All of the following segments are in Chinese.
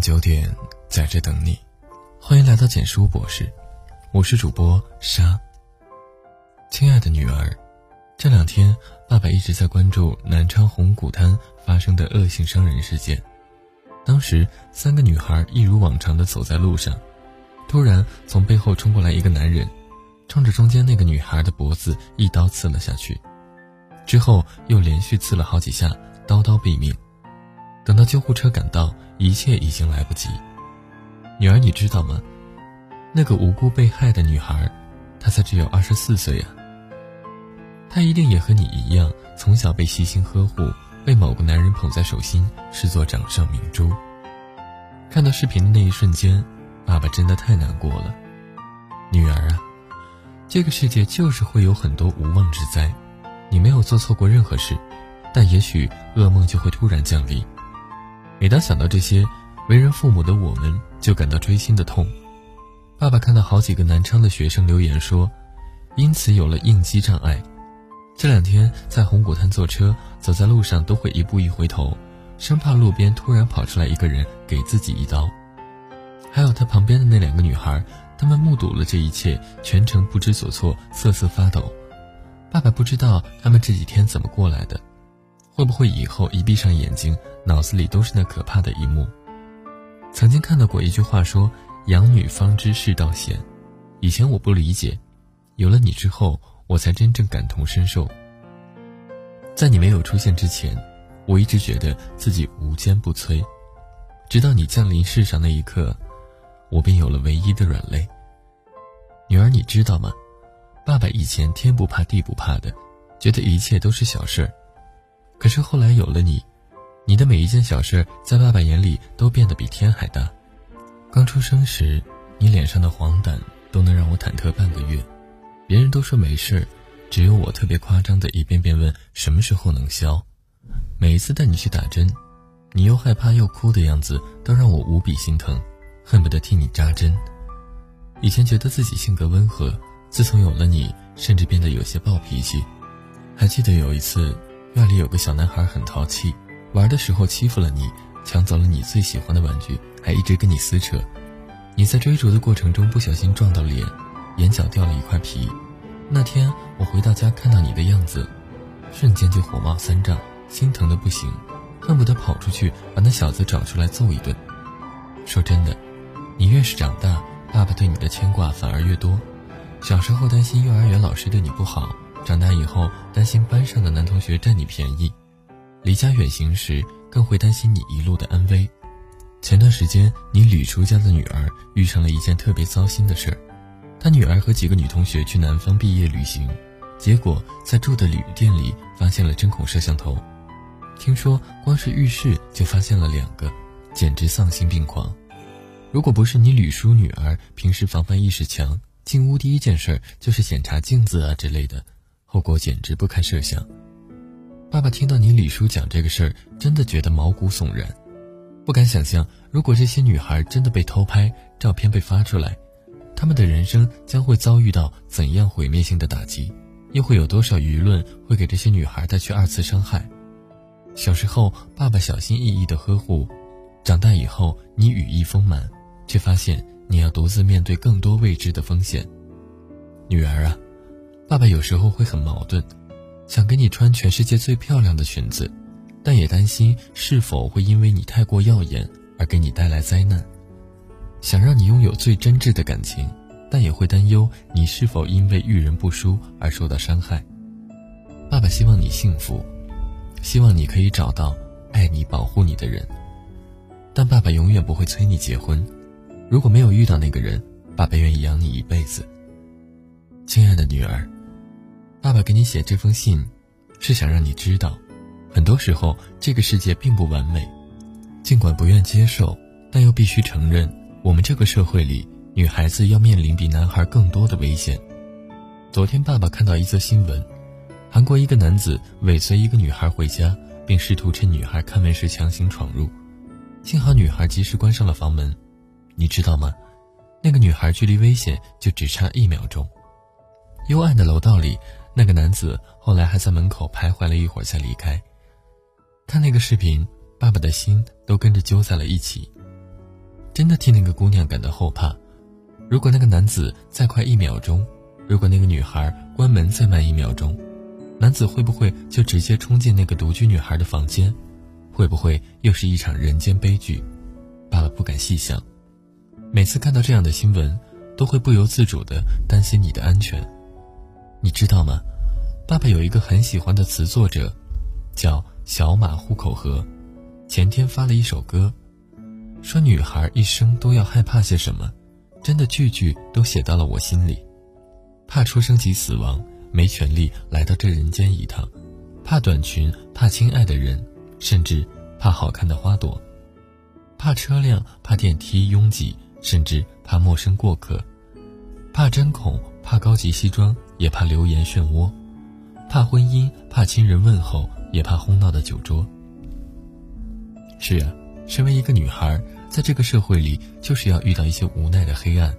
九点，在这等你。欢迎来到简书博士，我是主播沙。亲爱的女儿，这两天爸爸一直在关注南昌红谷滩发生的恶性伤人事件。当时，三个女孩一如往常的走在路上，突然从背后冲过来一个男人，冲着中间那个女孩的脖子一刀刺了下去，之后又连续刺了好几下，刀刀毙命。等到救护车赶到，一切已经来不及。女儿，你知道吗？那个无辜被害的女孩，她才只有二十四岁呀。她一定也和你一样，从小被细心呵护，被某个男人捧在手心，视作掌上明珠。看到视频的那一瞬间，爸爸真的太难过了。女儿啊，这个世界就是会有很多无妄之灾，你没有做错过任何事，但也许噩梦就会突然降临。每当想到这些，为人父母的我们就感到锥心的痛。爸爸看到好几个南昌的学生留言说，因此有了应激障碍。这两天在红谷滩坐车，走在路上都会一步一回头，生怕路边突然跑出来一个人给自己一刀。还有他旁边的那两个女孩，她们目睹了这一切，全程不知所措，瑟瑟发抖。爸爸不知道他们这几天怎么过来的。会不会以后一闭上眼睛，脑子里都是那可怕的一幕？曾经看到过一句话说：“养女方知世道险。”以前我不理解，有了你之后，我才真正感同身受。在你没有出现之前，我一直觉得自己无坚不摧，直到你降临世上那一刻，我便有了唯一的软肋。女儿，你知道吗？爸爸以前天不怕地不怕的，觉得一切都是小事儿。可是后来有了你，你的每一件小事在爸爸眼里都变得比天还大。刚出生时，你脸上的黄疸都能让我忐忑半个月，别人都说没事，只有我特别夸张的一遍遍问什么时候能消。每一次带你去打针，你又害怕又哭的样子都让我无比心疼，恨不得替你扎针。以前觉得自己性格温和，自从有了你，甚至变得有些暴脾气。还记得有一次。院里有个小男孩很淘气，玩的时候欺负了你，抢走了你最喜欢的玩具，还一直跟你撕扯。你在追逐的过程中不小心撞到脸，眼角掉了一块皮。那天我回到家看到你的样子，瞬间就火冒三丈，心疼的不行，恨不得跑出去把那小子找出来揍一顿。说真的，你越是长大，爸爸对你的牵挂反而越多。小时候担心幼儿园老师对你不好。长大以后，担心班上的男同学占你便宜；离家远行时，更会担心你一路的安危。前段时间，你吕叔家的女儿遇上了一件特别糟心的事儿。他女儿和几个女同学去南方毕业旅行，结果在住的旅店里发现了针孔摄像头。听说光是浴室就发现了两个，简直丧心病狂。如果不是你吕叔女儿平时防范意识强，进屋第一件事就是检查镜子啊之类的。后果简直不堪设想。爸爸听到你李叔讲这个事儿，真的觉得毛骨悚然，不敢想象，如果这些女孩真的被偷拍，照片被发出来，她们的人生将会遭遇到怎样毁灭性的打击，又会有多少舆论会给这些女孩带去二次伤害？小时候，爸爸小心翼翼的呵护，长大以后，你羽翼丰满，却发现你要独自面对更多未知的风险。女儿啊！爸爸有时候会很矛盾，想给你穿全世界最漂亮的裙子，但也担心是否会因为你太过耀眼而给你带来灾难；想让你拥有最真挚的感情，但也会担忧你是否因为遇人不淑而受到伤害。爸爸希望你幸福，希望你可以找到爱你、保护你的人，但爸爸永远不会催你结婚。如果没有遇到那个人，爸爸愿意养你一辈子。亲爱的女儿。爸爸给你写这封信，是想让你知道，很多时候这个世界并不完美。尽管不愿接受，但又必须承认，我们这个社会里，女孩子要面临比男孩更多的危险。昨天，爸爸看到一则新闻：韩国一个男子尾随一个女孩回家，并试图趁女孩开门时强行闯入，幸好女孩及时关上了房门。你知道吗？那个女孩距离危险就只差一秒钟。幽暗的楼道里。那个男子后来还在门口徘徊了一会儿才离开。看那个视频，爸爸的心都跟着揪在了一起。真的替那个姑娘感到后怕。如果那个男子再快一秒钟，如果那个女孩关门再慢一秒钟，男子会不会就直接冲进那个独居女孩的房间？会不会又是一场人间悲剧？爸爸不敢细想。每次看到这样的新闻，都会不由自主地担心你的安全。你知道吗？爸爸有一个很喜欢的词作者，叫小马户口河。前天发了一首歌，说女孩一生都要害怕些什么，真的句句都写到了我心里。怕出生及死亡，没权利来到这人间一趟；怕短裙，怕亲爱的人，甚至怕好看的花朵；怕车辆，怕电梯拥挤，甚至怕陌生过客；怕针孔，怕高级西装，也怕流言漩涡；怕婚姻，怕亲人问候，也怕哄闹的酒桌。是啊，身为一个女孩，在这个社会里，就是要遇到一些无奈的黑暗。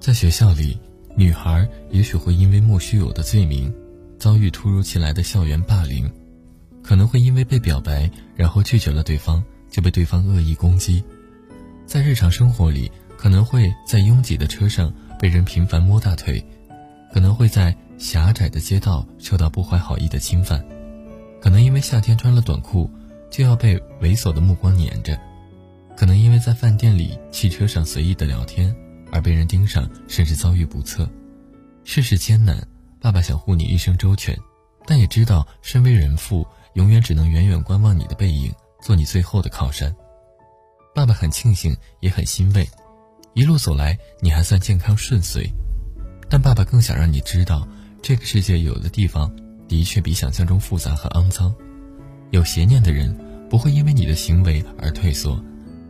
在学校里，女孩也许会因为莫须有的罪名，遭遇突如其来的校园霸凌；可能会因为被表白，然后拒绝了对方，就被对方恶意攻击。在日常生活里，可能会在拥挤的车上被人频繁摸大腿；可能会在狭窄的街道受到不怀好意的侵犯；可能因为夏天穿了短裤。就要被猥琐的目光撵着，可能因为在饭店里、汽车上随意的聊天而被人盯上，甚至遭遇不测。世事艰难，爸爸想护你一生周全，但也知道身为人父，永远只能远远观望你的背影，做你最后的靠山。爸爸很庆幸，也很欣慰，一路走来你还算健康顺遂。但爸爸更想让你知道，这个世界有的地方的确比想象中复杂和肮脏。有邪念的人不会因为你的行为而退缩，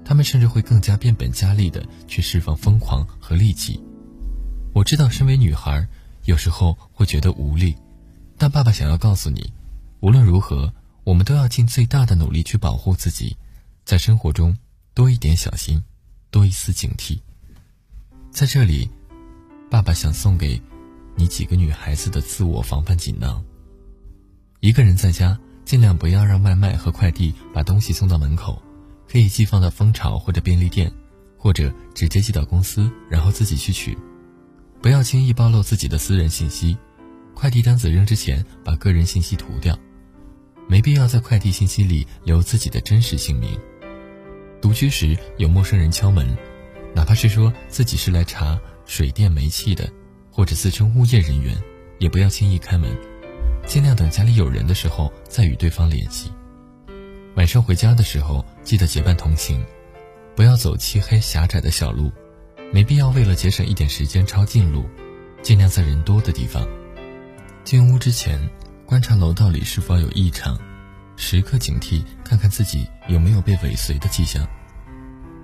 他们甚至会更加变本加厉的去释放疯狂和戾气。我知道，身为女孩，有时候会觉得无力，但爸爸想要告诉你，无论如何，我们都要尽最大的努力去保护自己，在生活中多一点小心，多一丝警惕。在这里，爸爸想送给你几个女孩子的自我防范锦囊：一个人在家。尽量不要让外卖和快递把东西送到门口，可以寄放到蜂巢或者便利店，或者直接寄到公司，然后自己去取。不要轻易暴露自己的私人信息，快递单子扔之前把个人信息涂掉，没必要在快递信息里留自己的真实姓名。独居时有陌生人敲门，哪怕是说自己是来查水电煤气的，或者自称物业人员，也不要轻易开门。尽量等家里有人的时候再与对方联系。晚上回家的时候记得结伴同行，不要走漆黑狭窄的小路，没必要为了节省一点时间抄近路，尽量在人多的地方。进屋之前观察楼道里是否有异常，时刻警惕看看自己有没有被尾随的迹象。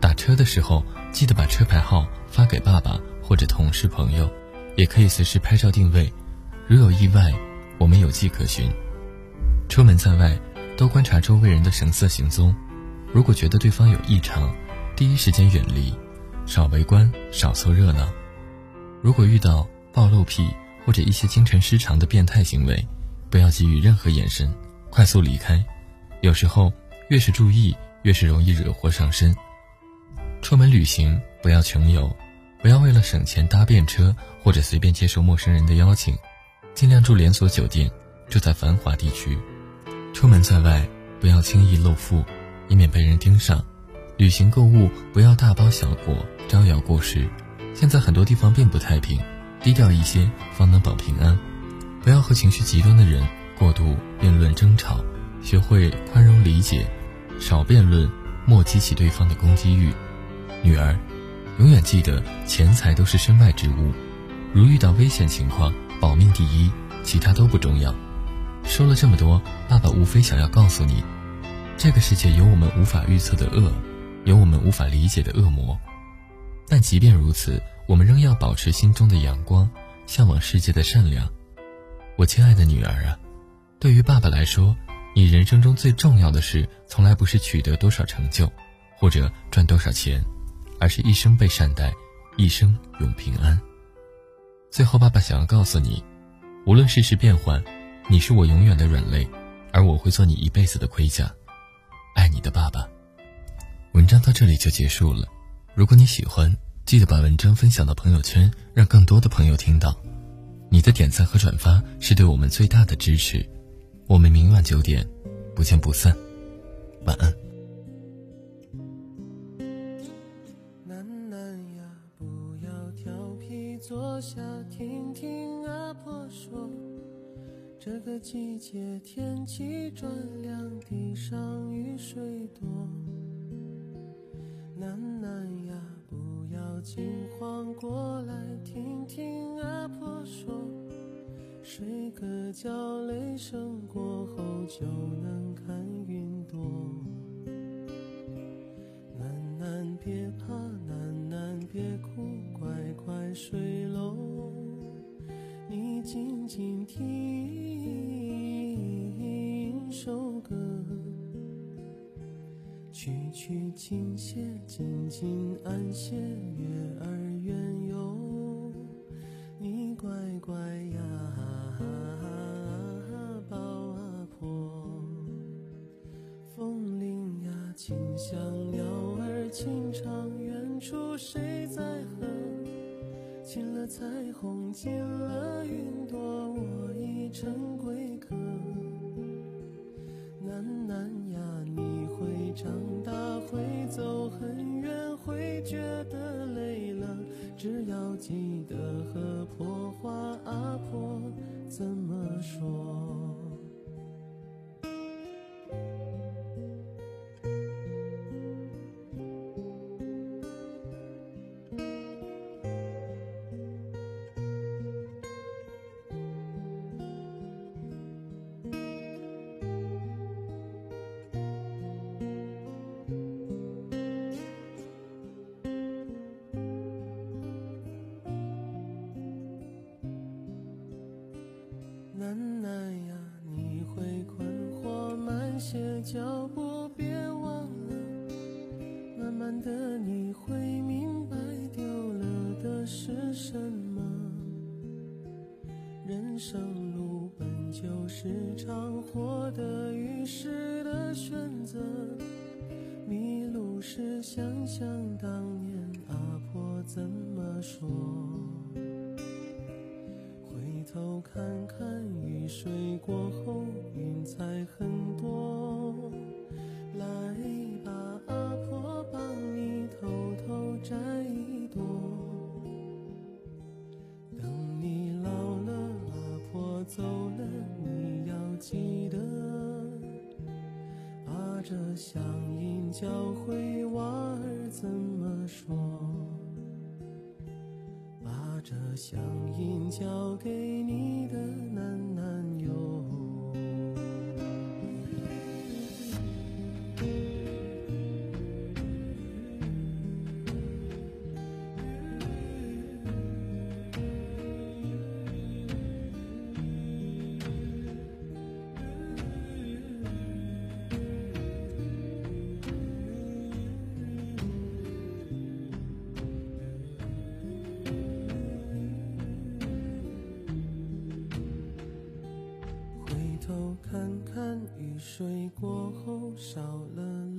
打车的时候记得把车牌号发给爸爸或者同事朋友，也可以随时拍照定位，如有意外。我们有迹可循，出门在外，多观察周围人的神色行踪。如果觉得对方有异常，第一时间远离，少围观，少凑热闹。如果遇到暴露癖或者一些精神失常的变态行为，不要给予任何眼神，快速离开。有时候，越是注意，越是容易惹祸上身。出门旅行不要穷游，不要为了省钱搭便车或者随便接受陌生人的邀请。尽量住连锁酒店，住在繁华地区。出门在外，不要轻易露富，以免被人盯上。旅行购物不要大包小裹，招摇过市。现在很多地方并不太平，低调一些方能保平安。不要和情绪极端的人过度辩论争吵，学会宽容理解，少辩论，莫激起对方的攻击欲。女儿，永远记得钱财都是身外之物，如遇到危险情况。保命第一，其他都不重要。说了这么多，爸爸无非想要告诉你，这个世界有我们无法预测的恶，有我们无法理解的恶魔。但即便如此，我们仍要保持心中的阳光，向往世界的善良。我亲爱的女儿啊，对于爸爸来说，你人生中最重要的事，从来不是取得多少成就，或者赚多少钱，而是一生被善待，一生永平安。最后，爸爸想要告诉你，无论世事变幻，你是我永远的软肋，而我会做你一辈子的盔甲。爱你的爸爸。文章到这里就结束了。如果你喜欢，记得把文章分享到朋友圈，让更多的朋友听到。你的点赞和转发是对我们最大的支持。我们明晚九点，不见不散。晚安。下听听阿婆说。这个季节天气转凉，地上雨水多。楠楠呀，不要惊慌，过来听听阿婆说。睡个觉，雷声过后就能看云朵。楠楠别怕，楠楠别哭，乖乖睡。静听首歌，曲曲轻些，静静安歇，月儿圆哟。你乖乖呀，抱阿婆。风铃呀，轻响，鸟儿轻唱，远处谁在和？进了彩虹，进了云朵，我已成归客。楠楠呀，你会长大，会走很远，会觉得累了，只要记得和婆话阿婆怎么说。脚步，别忘了。慢慢的，你会明白丢了的是什么。人生路本就是场获得与失的选择。迷路时想想头看看雨水过后，云彩很多。来吧，阿婆帮你偷偷摘一朵。等你老了，阿婆走了，你要记得，把这乡音教会娃儿怎么说。这乡音交给你的男男友。水过后，少了